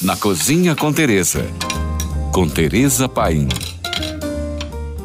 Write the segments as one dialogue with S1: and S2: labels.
S1: Na Cozinha com Teresa. Com Teresa Paim.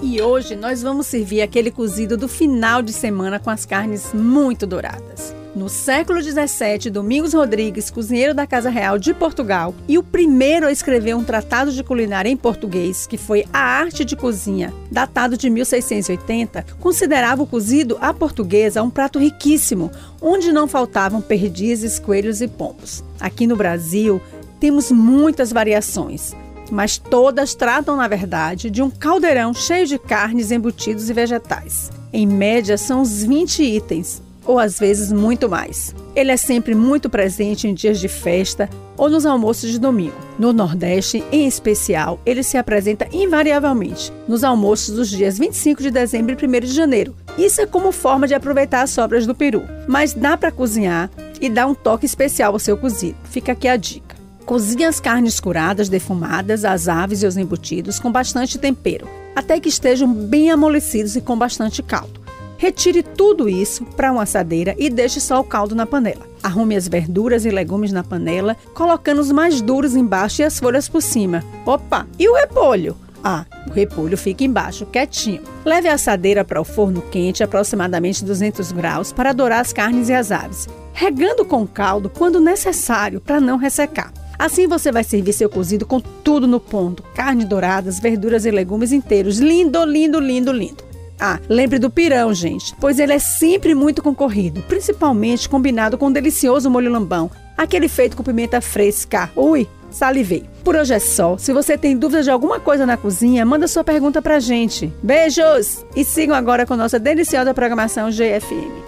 S2: E hoje nós vamos servir aquele cozido do final de semana com as carnes muito douradas. No século XVII, Domingos Rodrigues, cozinheiro da Casa Real de Portugal e o primeiro a escrever um tratado de culinária em português, que foi A Arte de Cozinha, datado de 1680, considerava o cozido à portuguesa um prato riquíssimo, onde não faltavam perdizes, coelhos e pombos. Aqui no Brasil, temos muitas variações, mas todas tratam, na verdade, de um caldeirão cheio de carnes, embutidos e vegetais. Em média, são uns 20 itens, ou às vezes muito mais. Ele é sempre muito presente em dias de festa ou nos almoços de domingo. No Nordeste, em especial, ele se apresenta invariavelmente nos almoços dos dias 25 de dezembro e 1 de janeiro. Isso é como forma de aproveitar as sobras do peru, mas dá para cozinhar e dar um toque especial ao seu cozido. Fica aqui a dica. Cozinhe as carnes curadas, defumadas, as aves e os embutidos com bastante tempero, até que estejam bem amolecidos e com bastante caldo. Retire tudo isso para uma assadeira e deixe só o caldo na panela. Arrume as verduras e legumes na panela, colocando os mais duros embaixo e as folhas por cima. Opa, e o repolho? Ah, o repolho fica embaixo, quietinho. Leve a assadeira para o forno quente, aproximadamente 200 graus, para dourar as carnes e as aves, regando com caldo quando necessário para não ressecar. Assim você vai servir seu cozido com tudo no ponto: carne douradas, verduras e legumes inteiros. Lindo, lindo, lindo, lindo. Ah, lembre do pirão, gente, pois ele é sempre muito concorrido, principalmente combinado com um delicioso molho lambão, aquele feito com pimenta fresca. Ui, salivei. Por hoje é só. Se você tem dúvidas de alguma coisa na cozinha, manda sua pergunta pra gente. Beijos! E sigam agora com nossa deliciosa programação GFM.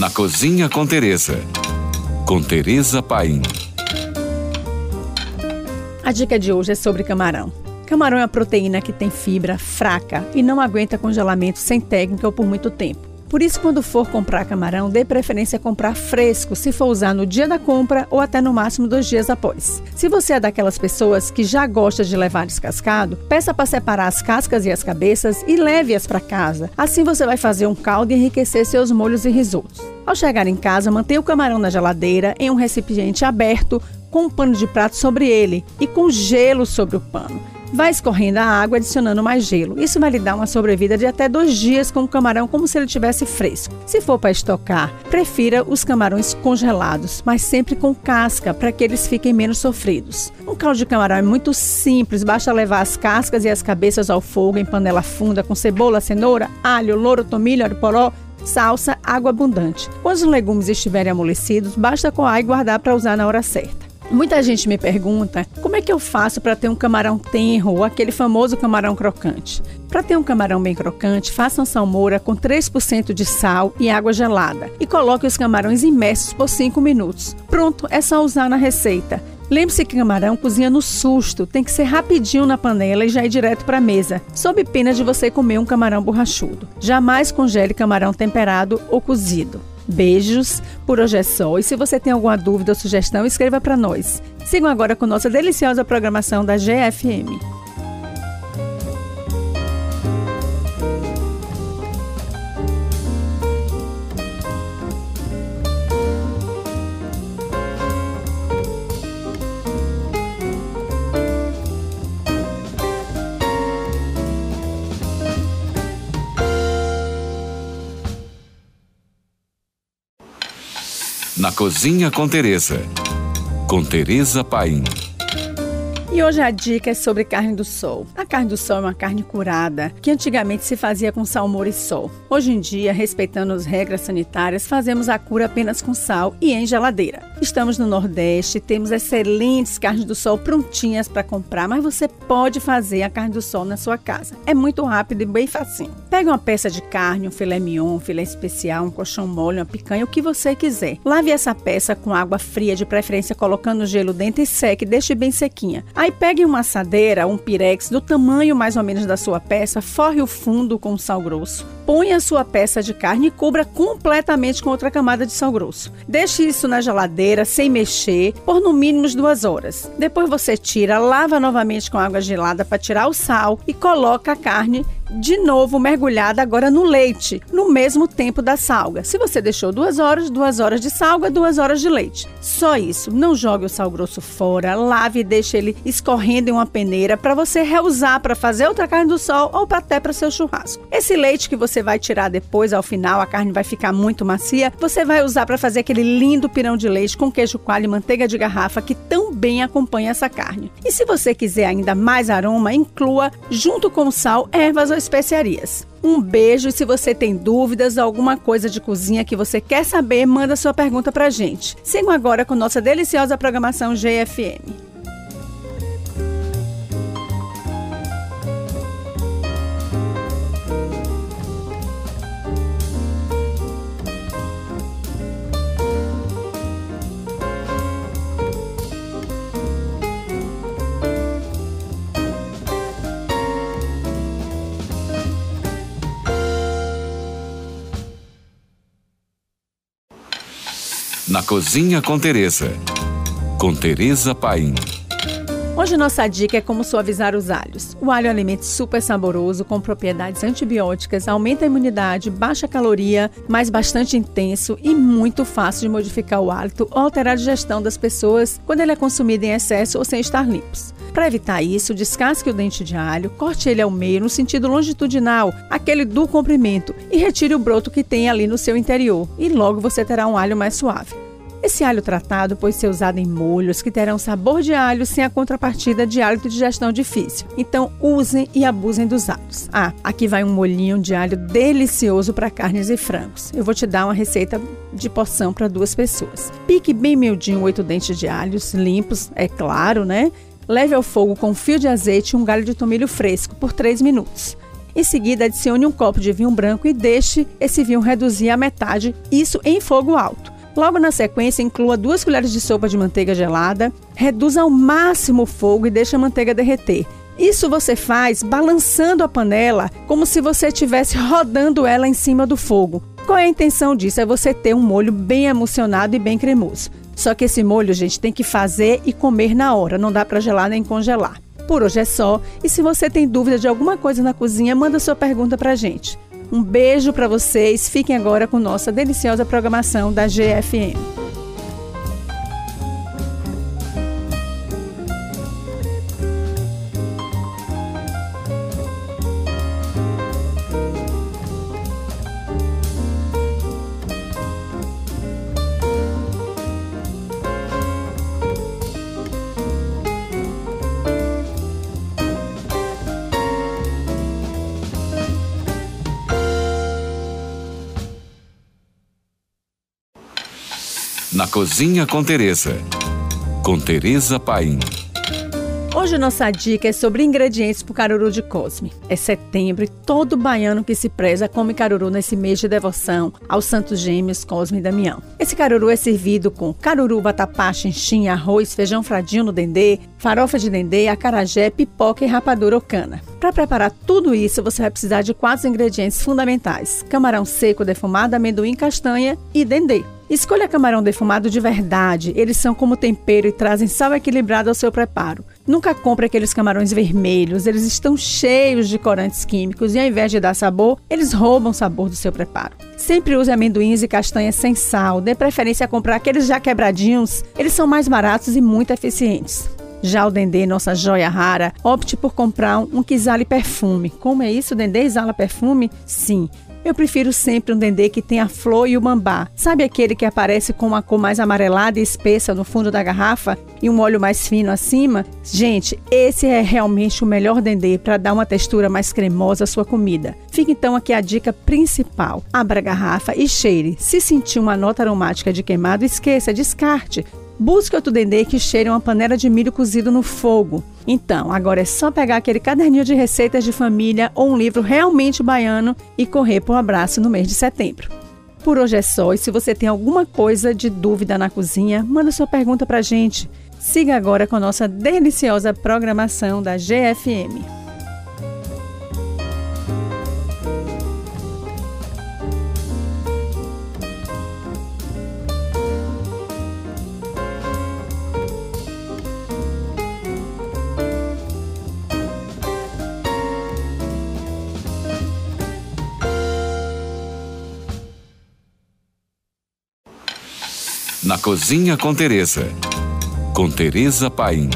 S1: Na Cozinha com Teresa. Com Teresa Paim.
S2: A dica de hoje é sobre camarão. Camarão é uma proteína que tem fibra fraca e não aguenta congelamento sem técnica ou por muito tempo. Por isso, quando for comprar camarão, dê preferência a comprar fresco, se for usar no dia da compra ou até no máximo dois dias após. Se você é daquelas pessoas que já gosta de levar descascado, peça para separar as cascas e as cabeças e leve-as para casa. Assim você vai fazer um caldo e enriquecer seus molhos e risotos. Ao chegar em casa, mantenha o camarão na geladeira em um recipiente aberto com um pano de prato sobre ele e com gelo sobre o pano. Vai escorrendo a água, adicionando mais gelo. Isso vai lhe dar uma sobrevida de até dois dias com o camarão, como se ele tivesse fresco. Se for para estocar, prefira os camarões congelados, mas sempre com casca, para que eles fiquem menos sofridos. Um caldo de camarão é muito simples, basta levar as cascas e as cabeças ao fogo em panela funda com cebola, cenoura, alho, louro, tomilho, alho poró, salsa, água abundante. Quando os legumes estiverem amolecidos, basta coar e guardar para usar na hora certa. Muita gente me pergunta como é que eu faço para ter um camarão tenro ou aquele famoso camarão crocante. Para ter um camarão bem crocante, faça uma salmoura com 3% de sal e água gelada e coloque os camarões imersos por 5 minutos. Pronto, é só usar na receita. Lembre-se que camarão cozinha no susto, tem que ser rapidinho na panela e já ir direto para a mesa, sob pena de você comer um camarão borrachudo. Jamais congele camarão temperado ou cozido. Beijos, por hoje é só. E se você tem alguma dúvida ou sugestão, escreva para nós. Sigam agora com nossa deliciosa programação da GFM.
S1: Cozinha com Teresa. Com Teresa Paim.
S2: E hoje a dica é sobre carne do sol. A carne do sol é uma carne curada que antigamente se fazia com salmoura e sol. Hoje em dia, respeitando as regras sanitárias, fazemos a cura apenas com sal e em geladeira. Estamos no Nordeste, temos excelentes carnes do sol prontinhas para comprar, mas você pode fazer a carne do sol na sua casa. É muito rápido e bem facinho. Pegue uma peça de carne, um filé mignon, um filé especial, um colchão mole, uma picanha, o que você quiser. Lave essa peça com água fria, de preferência colocando gelo dentro e seque, deixe bem sequinha. Aí pegue uma assadeira, um pirex do tamanho mais ou menos da sua peça, forre o fundo com sal grosso. Ponha a sua peça de carne e cubra completamente com outra camada de sal grosso. Deixe isso na geladeira sem mexer por no mínimo duas horas. Depois você tira, lava novamente com água gelada para tirar o sal e coloca a carne de novo mergulhada agora no leite, no mesmo tempo da salga. Se você deixou duas horas, duas horas de salga, duas horas de leite. Só isso. Não jogue o sal grosso fora, lave e deixe ele escorrendo em uma peneira para você reusar para fazer outra carne do sol ou até para seu churrasco. Esse leite que você vai tirar depois, ao final, a carne vai ficar muito macia, você vai usar para fazer aquele lindo pirão de leite com queijo coalho e manteiga de garrafa que tão bem acompanha essa carne. E se você quiser ainda mais aroma, inclua junto com o sal ervas ou especiarias. Um beijo e se você tem dúvidas alguma coisa de cozinha que você quer saber, manda sua pergunta pra gente. Sigam agora com nossa deliciosa programação GFM.
S1: Na Cozinha com Teresa. Com Teresa Paim.
S2: Hoje nossa dica é como suavizar os alhos. O alho é um alimento super saboroso, com propriedades antibióticas, aumenta a imunidade, baixa caloria, mas bastante intenso e muito fácil de modificar o hálito ou alterar a digestão das pessoas quando ele é consumido em excesso ou sem estar limpos. Para evitar isso, descasque o dente de alho, corte ele ao meio no sentido longitudinal, aquele do comprimento, e retire o broto que tem ali no seu interior, e logo você terá um alho mais suave. Esse alho tratado pode ser usado em molhos que terão sabor de alho sem a contrapartida de hálito de digestão difícil. Então, usem e abusem dos alhos. Ah, aqui vai um molhinho de alho delicioso para carnes e frangos. Eu vou te dar uma receita de porção para duas pessoas. Pique bem miudinho oito dentes de alhos, limpos, é claro, né? Leve ao fogo com um fio de azeite e um galho de tomilho fresco por 3 minutos. Em seguida, adicione um copo de vinho branco e deixe esse vinho reduzir à metade, isso em fogo alto. Logo na sequência, inclua duas colheres de sopa de manteiga gelada, reduza ao máximo o fogo e deixe a manteiga derreter. Isso você faz balançando a panela como se você estivesse rodando ela em cima do fogo. Qual é a intenção disso? É você ter um molho bem emulsionado e bem cremoso. Só que esse molho, gente, tem que fazer e comer na hora, não dá para gelar nem congelar. Por hoje é só, e se você tem dúvida de alguma coisa na cozinha, manda sua pergunta pra gente. Um beijo para vocês. Fiquem agora com nossa deliciosa programação da GFM.
S1: Cozinha com Teresa. Com Teresa Paim.
S2: Hoje nossa dica é sobre ingredientes para o caruru de Cosme. É setembro e todo baiano que se preza come caruru nesse mês de devoção aos santos gêmeos Cosme e Damião. Esse caruru é servido com caruru, vatapá, xinxim, arroz, feijão fradinho no dendê, farofa de dendê, acarajé, pipoca e rapadura ou cana. Para preparar tudo isso, você vai precisar de quatro ingredientes fundamentais: camarão seco defumado, amendoim, castanha e dendê. Escolha camarão defumado de verdade. Eles são como tempero e trazem sal equilibrado ao seu preparo. Nunca compre aqueles camarões vermelhos, eles estão cheios de corantes químicos e ao invés de dar sabor, eles roubam o sabor do seu preparo. Sempre use amendoins e castanhas sem sal, dê preferência a comprar aqueles já quebradinhos, eles são mais baratos e muito eficientes. Já o Dendê, nossa joia rara, opte por comprar um que exale perfume. Como é isso? O Dendê exala perfume? Sim. Eu prefiro sempre um dendê que tem a flor e o mambá. Sabe aquele que aparece com uma cor mais amarelada e espessa no fundo da garrafa e um óleo mais fino acima? Gente, esse é realmente o melhor dendê para dar uma textura mais cremosa à sua comida. Fica então aqui a dica principal. Abra a garrafa e cheire. Se sentir uma nota aromática de queimado, esqueça, descarte. Busque outro dendê que cheire uma panela de milho cozido no fogo. Então, agora é só pegar aquele caderninho de receitas de família ou um livro realmente baiano e correr para o abraço no mês de setembro. Por hoje é só, e se você tem alguma coisa de dúvida na cozinha, manda sua pergunta para gente. Siga agora com a nossa deliciosa programação da GFM.
S1: Cozinha com Teresa. Com Teresa Paim.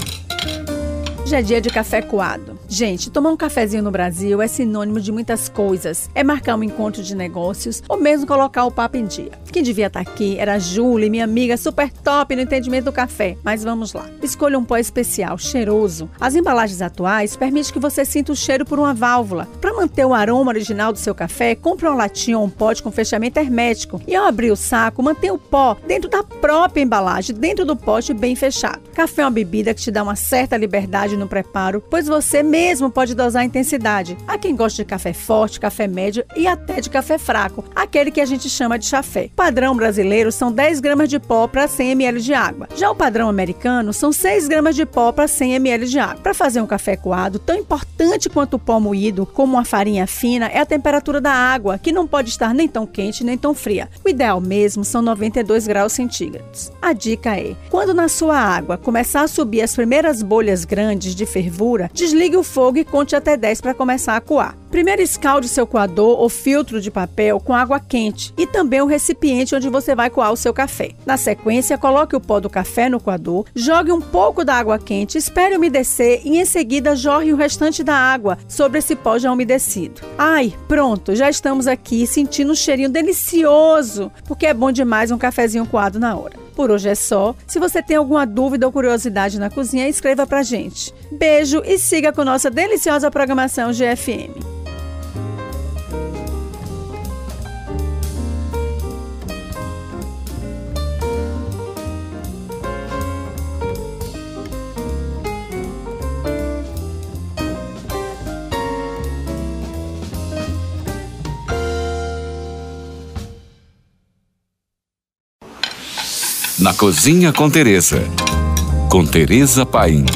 S2: Hoje é dia de café coado. Gente, tomar um cafezinho no Brasil é sinônimo de muitas coisas. É marcar um encontro de negócios ou mesmo colocar o papo em dia. Quem devia estar aqui era a Julie, minha amiga super top no entendimento do café. Mas vamos lá. Escolha um pó especial, cheiroso. As embalagens atuais permitem que você sinta o cheiro por uma válvula. Para manter o aroma original do seu café, compre uma latinha ou um pote com fechamento hermético. E ao abrir o saco, mantenha o pó dentro da própria embalagem, dentro do pote bem fechado. Café é uma bebida que te dá uma certa liberdade no preparo, pois você mesmo pode dosar a intensidade. Há quem gosta de café forte, café médio e até de café fraco, aquele que a gente chama de chafé. O padrão brasileiro são 10 gramas de pó para 100 ml de água. Já o padrão americano são 6 gramas de pó para 100 ml de água. Para fazer um café coado, tão importante quanto o pó moído, como uma farinha fina, é a temperatura da água, que não pode estar nem tão quente nem tão fria. O ideal mesmo são 92 graus centígrados. A dica é: quando na sua água começar a subir as primeiras bolhas grandes de fervura, desligue o fogo e conte até 10 para começar a coar. Primeiro escalde seu coador ou filtro de papel com água quente e também o recipiente onde você vai coar o seu café. Na sequência, coloque o pó do café no coador, jogue um pouco da água quente, espere umedecer e em seguida jorre o restante da água sobre esse pó já umedecido. Ai, pronto, já estamos aqui sentindo um cheirinho delicioso, porque é bom demais um cafezinho coado na hora. Por hoje é só. Se você tem alguma dúvida ou curiosidade na cozinha, escreva pra gente. Beijo e siga com nossa deliciosa programação GFM.
S1: Na Cozinha com Teresa. Com Teresa Paim.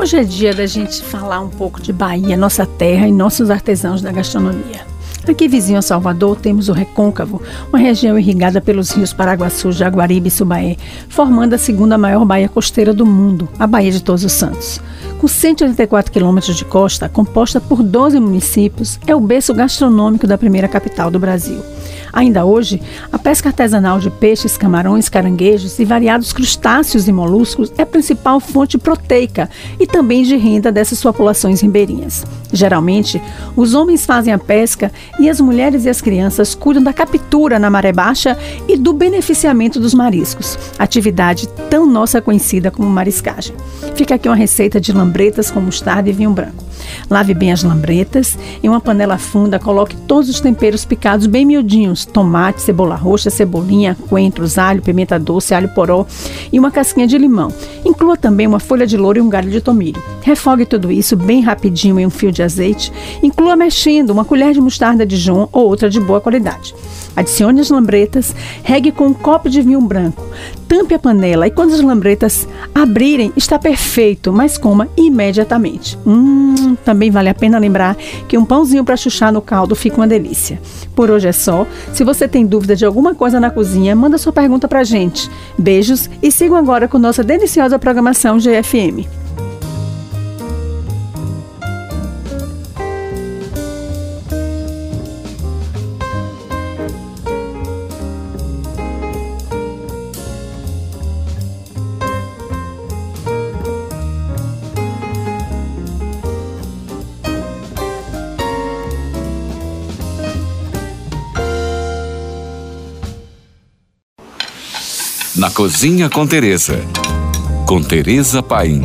S2: Hoje é dia da gente falar um pouco de Bahia, nossa terra e nossos artesãos da gastronomia. Aqui vizinho a Salvador temos o Recôncavo, uma região irrigada pelos rios Paraguaçu, Jaguaribe e Subaé, formando a segunda maior baía costeira do mundo, a Baía de Todos os Santos. Com 184 quilômetros de costa, composta por 12 municípios, é o berço gastronômico da primeira capital do Brasil. Ainda hoje, a pesca artesanal de peixes, camarões, caranguejos e variados crustáceos e moluscos é a principal fonte proteica e também de renda dessas populações ribeirinhas. Geralmente, os homens fazem a pesca e as mulheres e as crianças cuidam da captura na maré baixa e do beneficiamento dos mariscos, atividade tão nossa conhecida como mariscagem. Fica aqui uma receita de lambretas com mostarda e vinho branco. Lave bem as lambretas. Em uma panela funda, coloque todos os temperos picados bem miudinhos: tomate, cebola roxa, cebolinha, coentros, alho, pimenta doce, alho poró e uma casquinha de limão. Inclua também uma folha de louro e um galho de tomilho. Refogue tudo isso bem rapidinho em um fio de azeite. Inclua mexendo uma colher de mostarda de Dijon ou outra de boa qualidade. Adicione as lambretas, regue com um copo de vinho branco. Tampe a panela e quando as lambretas abrirem, está perfeito, mas coma imediatamente. Hum, também vale a pena lembrar que um pãozinho para chuchar no caldo fica uma delícia. Por hoje é só. Se você tem dúvida de alguma coisa na cozinha, manda sua pergunta para gente. Beijos e sigam agora com nossa deliciosa programação GFM.
S1: Cozinha com Teresa. Com Teresa Paim.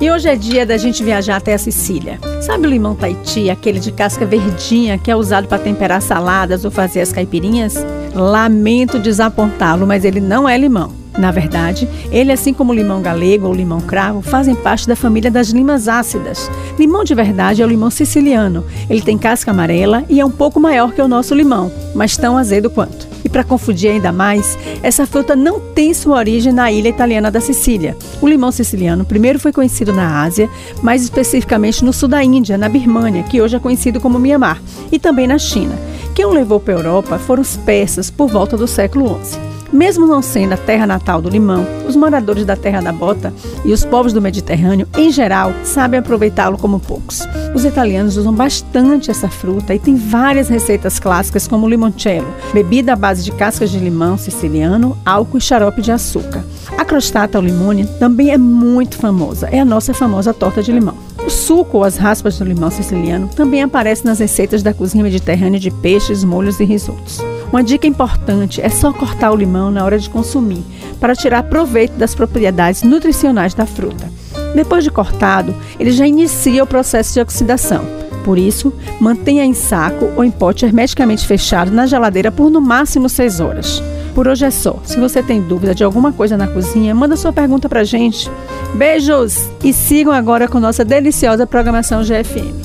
S2: E hoje é dia da gente viajar até a Sicília. Sabe o limão Tahiti, aquele de casca verdinha que é usado para temperar saladas ou fazer as caipirinhas? Lamento desapontá-lo, mas ele não é limão. Na verdade, ele, assim como o limão galego ou limão cravo, fazem parte da família das limas ácidas. Limão de verdade é o limão siciliano. Ele tem casca amarela e é um pouco maior que o nosso limão, mas tão azedo quanto. Para confundir ainda mais, essa fruta não tem sua origem na ilha italiana da Sicília. O limão siciliano primeiro foi conhecido na Ásia, mais especificamente no sul da Índia, na Birmânia, que hoje é conhecido como Mianmar, e também na China. Quem o levou para a Europa foram os persas por volta do século XI. Mesmo não sendo a terra natal do limão, os moradores da Terra da Bota e os povos do Mediterrâneo, em geral, sabem aproveitá-lo como poucos. Os italianos usam bastante essa fruta e tem várias receitas clássicas como o limoncello, bebida à base de cascas de limão siciliano, álcool e xarope de açúcar. A crostata ao limone também é muito famosa, é a nossa famosa torta de limão. O suco ou as raspas do limão siciliano também aparece nas receitas da cozinha mediterrânea de peixes, molhos e risotos. Uma dica importante é só cortar o limão na hora de consumir, para tirar proveito das propriedades nutricionais da fruta. Depois de cortado, ele já inicia o processo de oxidação. Por isso, mantenha em saco ou em pote hermeticamente fechado na geladeira por no máximo 6 horas. Por hoje é só. Se você tem dúvida de alguma coisa na cozinha, manda sua pergunta pra gente. Beijos! E sigam agora com nossa deliciosa programação GFM.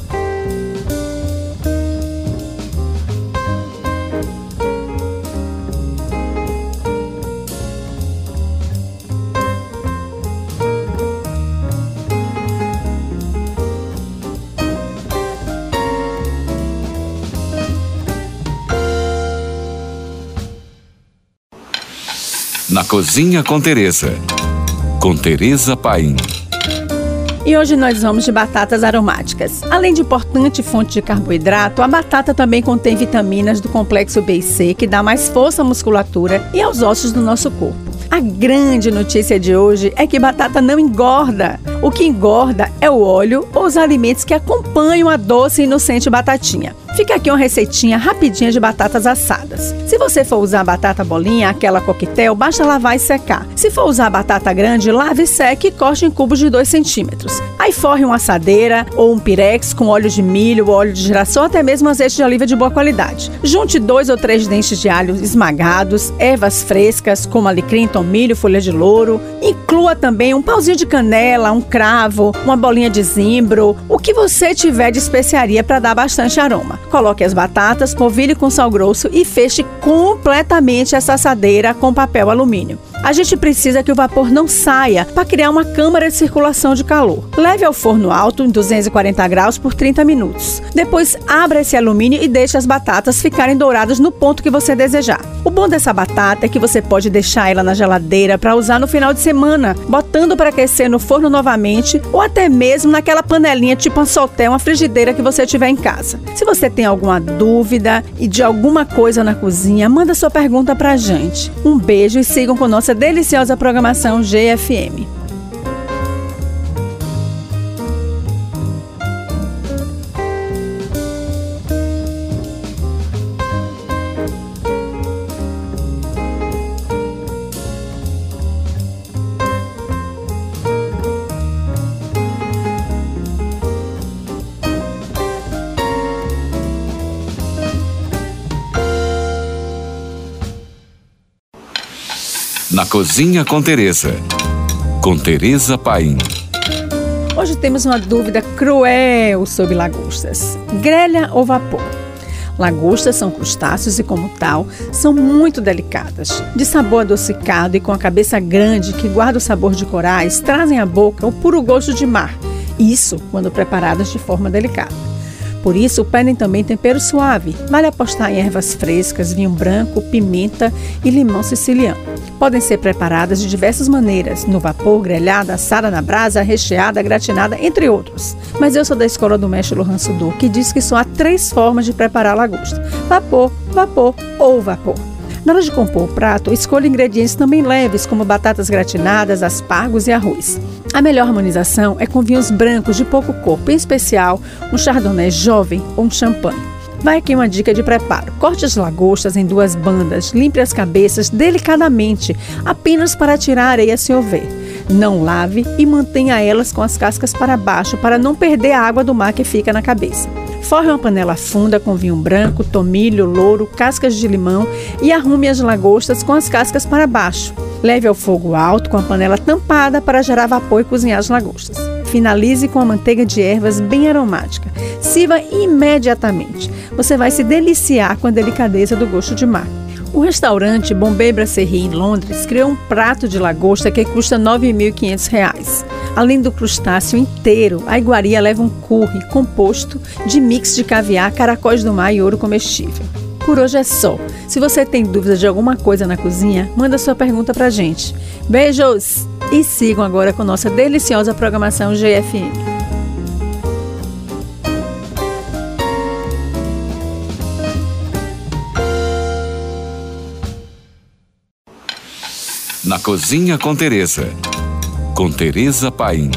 S1: Na Cozinha com Teresa. Com Teresa Paim.
S2: E hoje nós vamos de batatas aromáticas. Além de importante fonte de carboidrato, a batata também contém vitaminas do complexo B e C, que dá mais força à musculatura e aos ossos do nosso corpo. A grande notícia de hoje é que batata não engorda. O que engorda é o óleo ou os alimentos que acompanham a doce e inocente batatinha. Fica aqui uma receitinha rapidinha de batatas assadas. Se você for usar batata bolinha, aquela coquetel, basta lavar e secar. Se for usar batata grande, lave e seque e corte em cubos de 2 centímetros. Aí forre uma assadeira ou um pirex com óleo de milho, óleo de girassol, até mesmo azeite de oliva de boa qualidade. Junte dois ou três dentes de alho esmagados, ervas frescas como alecrim, tomilho, folha de louro. Inclua também um pauzinho de canela, um cravo, uma bolinha de zimbro, o que você tiver de especiaria para dar bastante aroma. Coloque as batatas, polvilhe com sal grosso e feche completamente essa assadeira com papel alumínio. A gente precisa que o vapor não saia para criar uma câmara de circulação de calor. Leve ao forno alto em 240 graus por 30 minutos. Depois abra esse alumínio e deixe as batatas ficarem douradas no ponto que você desejar. O bom dessa batata é que você pode deixar ela na geladeira para usar no final de semana, botando para aquecer no forno novamente ou até mesmo naquela panelinha tipo um solté, uma frigideira que você tiver em casa. Se você tem alguma dúvida e de alguma coisa na cozinha, manda sua pergunta para a gente. Um beijo e sigam com nossa deliciosa programação GFM.
S1: Cozinha com Teresa. Com Teresa Paim.
S2: Hoje temos uma dúvida cruel sobre lagostas: grelha ou vapor? Lagostas são crustáceos e, como tal, são muito delicadas. De sabor adocicado e com a cabeça grande que guarda o sabor de corais, trazem à boca o puro gosto de mar. Isso quando preparadas de forma delicada. Por isso, pedem também tempero suave. Vale apostar em ervas frescas, vinho branco, pimenta e limão siciliano. Podem ser preparadas de diversas maneiras: no vapor, grelhada, assada na brasa, recheada, gratinada, entre outros. Mas eu sou da escola do mestre Lohan Sudor, que diz que só há três formas de preparar a lagosta: vapor, vapor ou vapor. Na hora de compor o prato, escolha ingredientes também leves, como batatas gratinadas, aspargos e arroz. A melhor harmonização é com vinhos brancos de pouco corpo, em especial um chardonnay jovem ou um champanhe. Vai aqui uma dica de preparo. Corte as lagostas em duas bandas, limpe as cabeças delicadamente, apenas para tirar a areia se houver. Não lave e mantenha elas com as cascas para baixo para não perder a água do mar que fica na cabeça. Forre uma panela funda com vinho branco, tomilho, louro, cascas de limão e arrume as lagostas com as cascas para baixo. Leve ao fogo alto com a panela tampada para gerar vapor e cozinhar as lagostas. Finalize com a manteiga de ervas bem aromática. Sirva imediatamente. Você vai se deliciar com a delicadeza do gosto de mar. O restaurante Bombay Brasserie em Londres criou um prato de lagosta que custa R$ 9.500. Além do crustáceo inteiro, a iguaria leva um curry composto de mix de caviar, caracóis do mar e ouro comestível. Por hoje é só. Se você tem dúvida de alguma coisa na cozinha, manda sua pergunta pra gente. Beijos! E sigam agora com nossa deliciosa programação GFM.
S1: Na Cozinha com Teresa. Com Teresa Paim.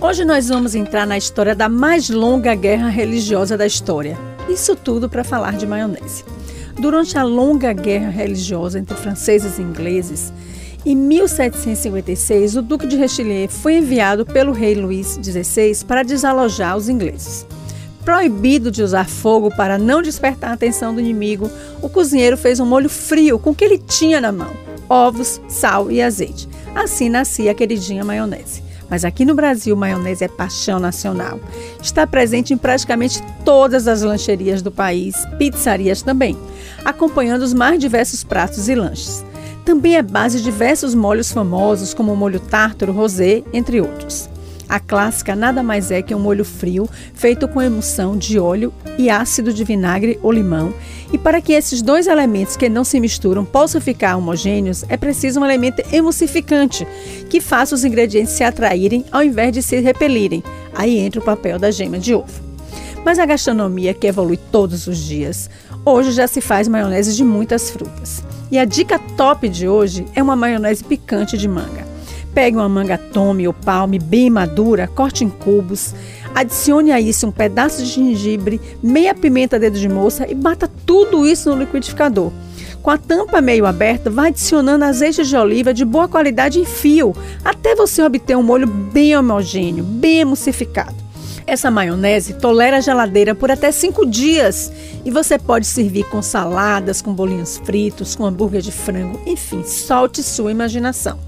S2: Hoje nós vamos entrar na história da mais longa guerra religiosa da história. Isso tudo para falar de maionese. Durante a longa guerra religiosa entre franceses e ingleses, em 1756, o Duque de Richelieu foi enviado pelo rei Luís XVI para desalojar os ingleses. Proibido de usar fogo para não despertar a atenção do inimigo, o cozinheiro fez um molho frio com o que ele tinha na mão: ovos, sal e azeite. Assim nascia a queridinha maionese. Mas aqui no Brasil, maionese é paixão nacional. Está presente em praticamente todas as lancherias do país, pizzarias também, acompanhando os mais diversos pratos e lanches. Também é base de diversos molhos famosos, como o molho tártaro, rosé, entre outros. A clássica nada mais é que um molho frio feito com emulsão de óleo e ácido de vinagre ou limão. E para que esses dois elementos que não se misturam possam ficar homogêneos, é preciso um elemento emulsificante que faça os ingredientes se atraírem ao invés de se repelirem. Aí entra o papel da gema de ovo. Mas a gastronomia que evolui todos os dias. Hoje já se faz maionese de muitas frutas. E a dica top de hoje é uma maionese picante de manga. Pegue uma manga tome ou palme bem madura, corte em cubos, adicione a isso um pedaço de gengibre, meia pimenta dedo de moça e bata tudo isso no liquidificador. Com a tampa meio aberta, vá adicionando azeite de oliva de boa qualidade em fio, até você obter um molho bem homogêneo, bem emulsificado. Essa maionese tolera a geladeira por até 5 dias e você pode servir com saladas, com bolinhos fritos, com hambúrguer de frango, enfim, solte sua imaginação.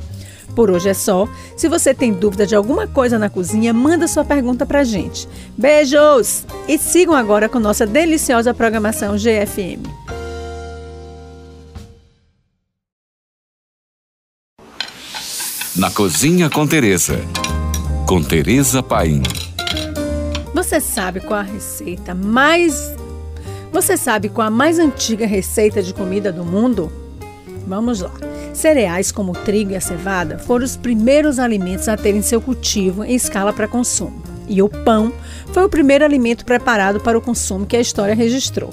S2: Por hoje é só. Se você tem dúvida de alguma coisa na cozinha, manda sua pergunta pra gente. Beijos! E sigam agora com nossa deliciosa programação GFM.
S1: Na Cozinha com Teresa. Com Teresa Paim.
S2: Você sabe qual a receita mais. Você sabe qual a mais antiga receita de comida do mundo? Vamos lá. Cereais como o trigo e a cevada foram os primeiros alimentos a terem seu cultivo em escala para consumo. E o pão foi o primeiro alimento preparado para o consumo que a história registrou.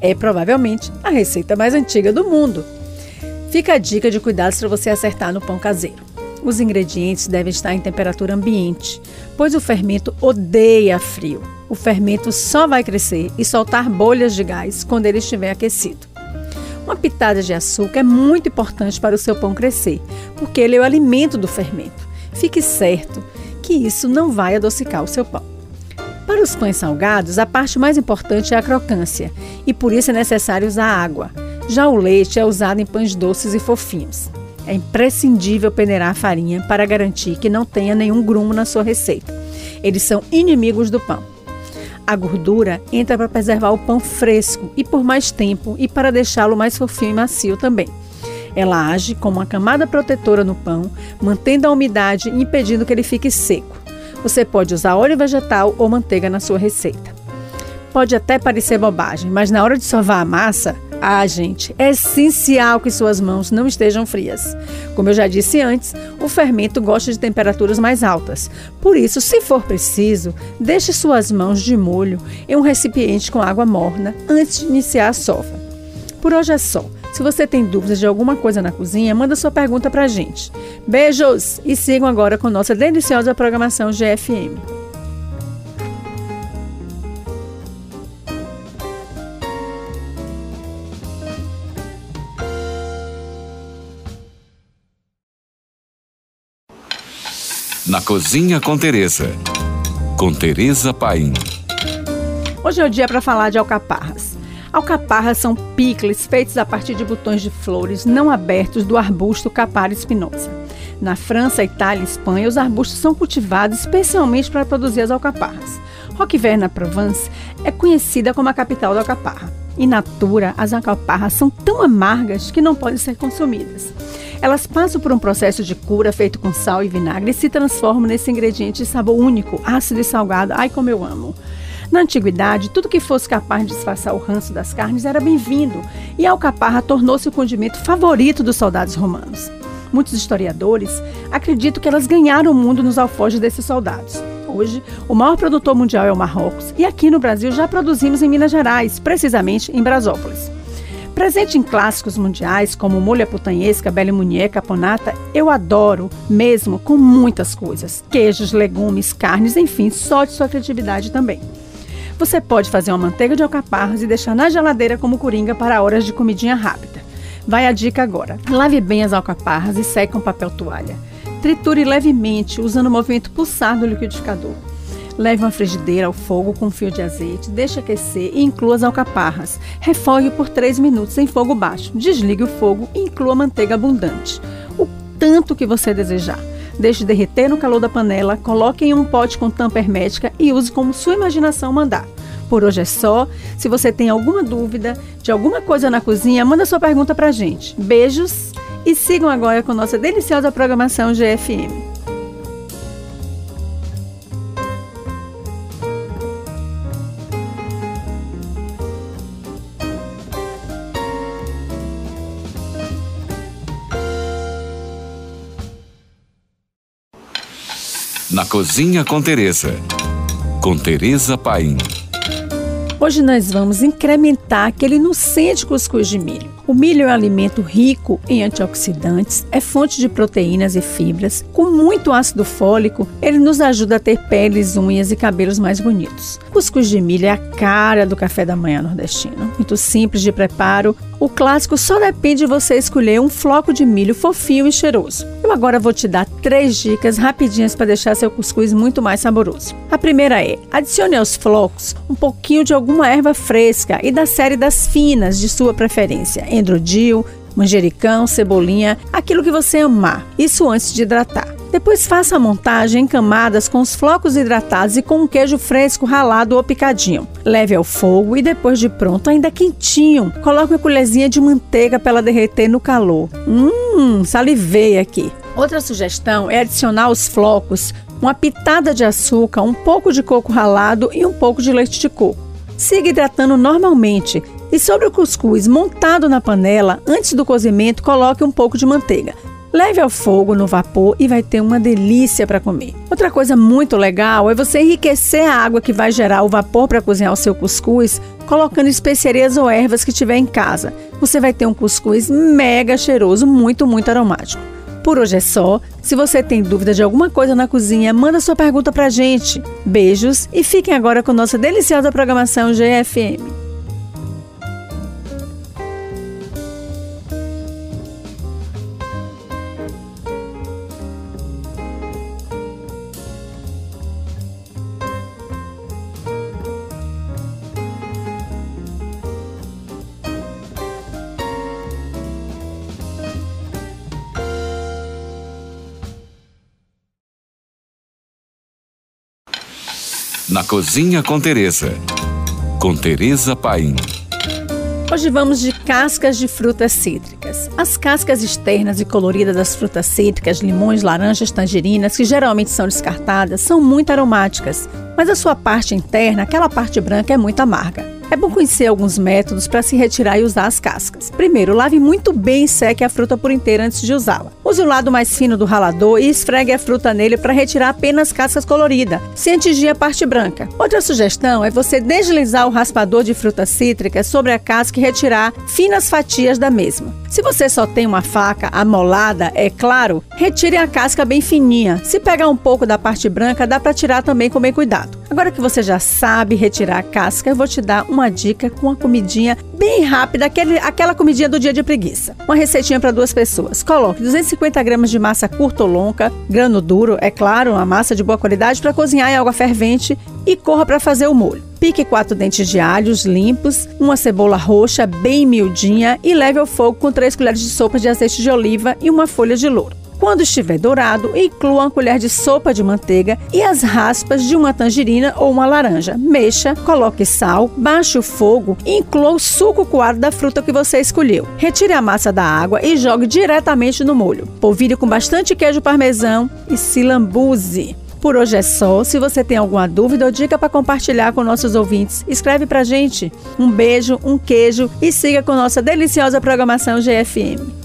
S2: É provavelmente a receita mais antiga do mundo. Fica a dica de cuidados para você acertar no pão caseiro. Os ingredientes devem estar em temperatura ambiente, pois o fermento odeia frio. O fermento só vai crescer e soltar bolhas de gás quando ele estiver aquecido. Uma pitada de açúcar é muito importante para o seu pão crescer, porque ele é o alimento do fermento. Fique certo que isso não vai adocicar o seu pão. Para os pães salgados, a parte mais importante é a crocância, e por isso é necessário usar água. Já o leite é usado em pães doces e fofinhos. É imprescindível peneirar a farinha para garantir que não tenha nenhum grumo na sua receita. Eles são inimigos do pão. A gordura entra para preservar o pão fresco e por mais tempo e para deixá-lo mais fofinho e macio também. Ela age como uma camada protetora no pão, mantendo a umidade e impedindo que ele fique seco. Você pode usar óleo vegetal ou manteiga na sua receita. Pode até parecer bobagem, mas na hora de sovar a massa, ah, gente, é essencial que suas mãos não estejam frias. Como eu já disse antes, o fermento gosta de temperaturas mais altas. Por isso, se for preciso, deixe suas mãos de molho em um recipiente com água morna antes de iniciar a sova. Por hoje é só. Se você tem dúvidas de alguma coisa na cozinha, manda sua pergunta pra gente. Beijos! E sigam agora com nossa deliciosa programação GFM.
S1: Na Cozinha com Teresa. Com Teresa Paim.
S2: Hoje é o dia para falar de alcaparras. Alcaparras são picles feitos a partir de botões de flores não abertos do arbusto Capara espinosa. Na França, Itália e Espanha, os arbustos são cultivados especialmente para produzir as alcaparras. Roquevert, na Provence, é conhecida como a capital da alcaparra. In natura, as alcaparras são tão amargas que não podem ser consumidas. Elas passam por um processo de cura feito com sal e vinagre e se transformam nesse ingrediente de sabor único, ácido e salgado. Ai, como eu amo! Na antiguidade, tudo que fosse capaz de disfarçar o ranço das carnes era bem-vindo, e a alcaparra tornou-se o condimento favorito dos soldados romanos. Muitos historiadores acreditam que elas ganharam o mundo nos alforjes desses soldados. Hoje, o maior produtor mundial é o Marrocos, e aqui no Brasil já produzimos em Minas Gerais, precisamente em Brasópolis. Presente em clássicos mundiais como molho putanhesca, belle munier, caponata, eu adoro, mesmo com muitas coisas. Queijos, legumes, carnes, enfim, só de sua criatividade também. Você pode fazer uma manteiga de alcaparras e deixar na geladeira como coringa para horas de comidinha rápida. Vai a dica agora. Lave bem as alcaparras e seque com papel toalha. Triture levemente usando o movimento pulsar do liquidificador. Leve uma frigideira ao fogo com um fio de azeite, deixe aquecer e inclua as alcaparras. Refogue por 3 minutos em fogo baixo. Desligue o fogo e inclua manteiga abundante. O tanto que você desejar. Deixe derreter no calor da panela, coloque em um pote com tampa hermética e use como sua imaginação mandar. Por hoje é só. Se você tem alguma dúvida de alguma coisa na cozinha, manda sua pergunta pra gente. Beijos e sigam agora com nossa deliciosa programação GFM.
S1: Cozinha com Teresa. Com Teresa Paim.
S2: Hoje nós vamos incrementar aquele inocente cuscuz de milho. O milho é um alimento rico em antioxidantes, é fonte de proteínas e fibras. Com muito ácido fólico, ele nos ajuda a ter peles, unhas e cabelos mais bonitos. Cuscuz de milho é a cara do café da manhã nordestino. Muito simples de preparo. O clássico só depende de você escolher um floco de milho fofinho e cheiroso. Eu agora vou te dar três dicas rapidinhas para deixar seu cuscuz muito mais saboroso. A primeira é: adicione aos flocos um pouquinho de alguma erva fresca e da série das finas de sua preferência endrodil, manjericão, cebolinha, aquilo que você amar. Isso antes de hidratar. Depois faça a montagem em camadas com os flocos hidratados e com um queijo fresco ralado ou picadinho. Leve ao fogo e depois de pronto, ainda quentinho, coloque uma colherzinha de manteiga para ela derreter no calor. Hum, salivei aqui. Outra sugestão é adicionar aos flocos uma pitada de açúcar, um pouco de coco ralado e um pouco de leite de coco. Siga hidratando normalmente e sobre o cuscuz montado na panela, antes do cozimento, coloque um pouco de manteiga. Leve ao fogo no vapor e vai ter uma delícia para comer. Outra coisa muito legal é você enriquecer a água que vai gerar o vapor para cozinhar o seu cuscuz, colocando especiarias ou ervas que tiver em casa. Você vai ter um cuscuz mega cheiroso, muito, muito aromático. Por hoje é só. Se você tem dúvida de alguma coisa na cozinha, manda sua pergunta pra gente. Beijos e fiquem agora com nossa deliciosa programação GFM.
S1: Cozinha com Teresa. Com Teresa Paim.
S2: Hoje vamos de cascas de frutas cítricas. As cascas externas e coloridas das frutas cítricas, limões, laranjas, tangerinas, que geralmente são descartadas, são muito aromáticas, mas a sua parte interna, aquela parte branca, é muito amarga. É bom conhecer alguns métodos para se retirar e usar as cascas. Primeiro, lave muito bem e seque a fruta por inteira antes de usá-la. Use o lado mais fino do ralador e esfregue a fruta nele para retirar apenas cascas coloridas, sem atingir a parte branca. Outra sugestão é você deslizar o raspador de fruta cítrica sobre a casca e retirar finas fatias da mesma. Se você só tem uma faca amolada, é claro, retire a casca bem fininha. Se pegar um pouco da parte branca, dá para tirar também com bem cuidado. Agora que você já sabe retirar a casca, eu vou te dar uma dica com uma comidinha bem rápida, aquele, aquela comidinha do dia de preguiça. Uma receitinha para duas pessoas. Coloque 250 gramas de massa curta ou longa, grano duro, é claro, uma massa de boa qualidade para cozinhar em água fervente e corra para fazer o molho. Pique quatro dentes de alhos limpos, uma cebola roxa bem miudinha e leve ao fogo com três colheres de sopa de azeite de oliva e uma folha de louro. Quando estiver dourado, inclua uma colher de sopa de manteiga e as raspas de uma tangerina ou uma laranja. Mexa, coloque sal, baixe o fogo e inclua o suco coado da fruta que você escolheu. Retire a massa da água e jogue diretamente no molho. Polvilhe com bastante queijo parmesão e se lambuze. Por hoje é só. Se você tem alguma dúvida ou dica para compartilhar com nossos ouvintes, escreve pra gente. Um beijo, um queijo e siga com nossa deliciosa programação GFM.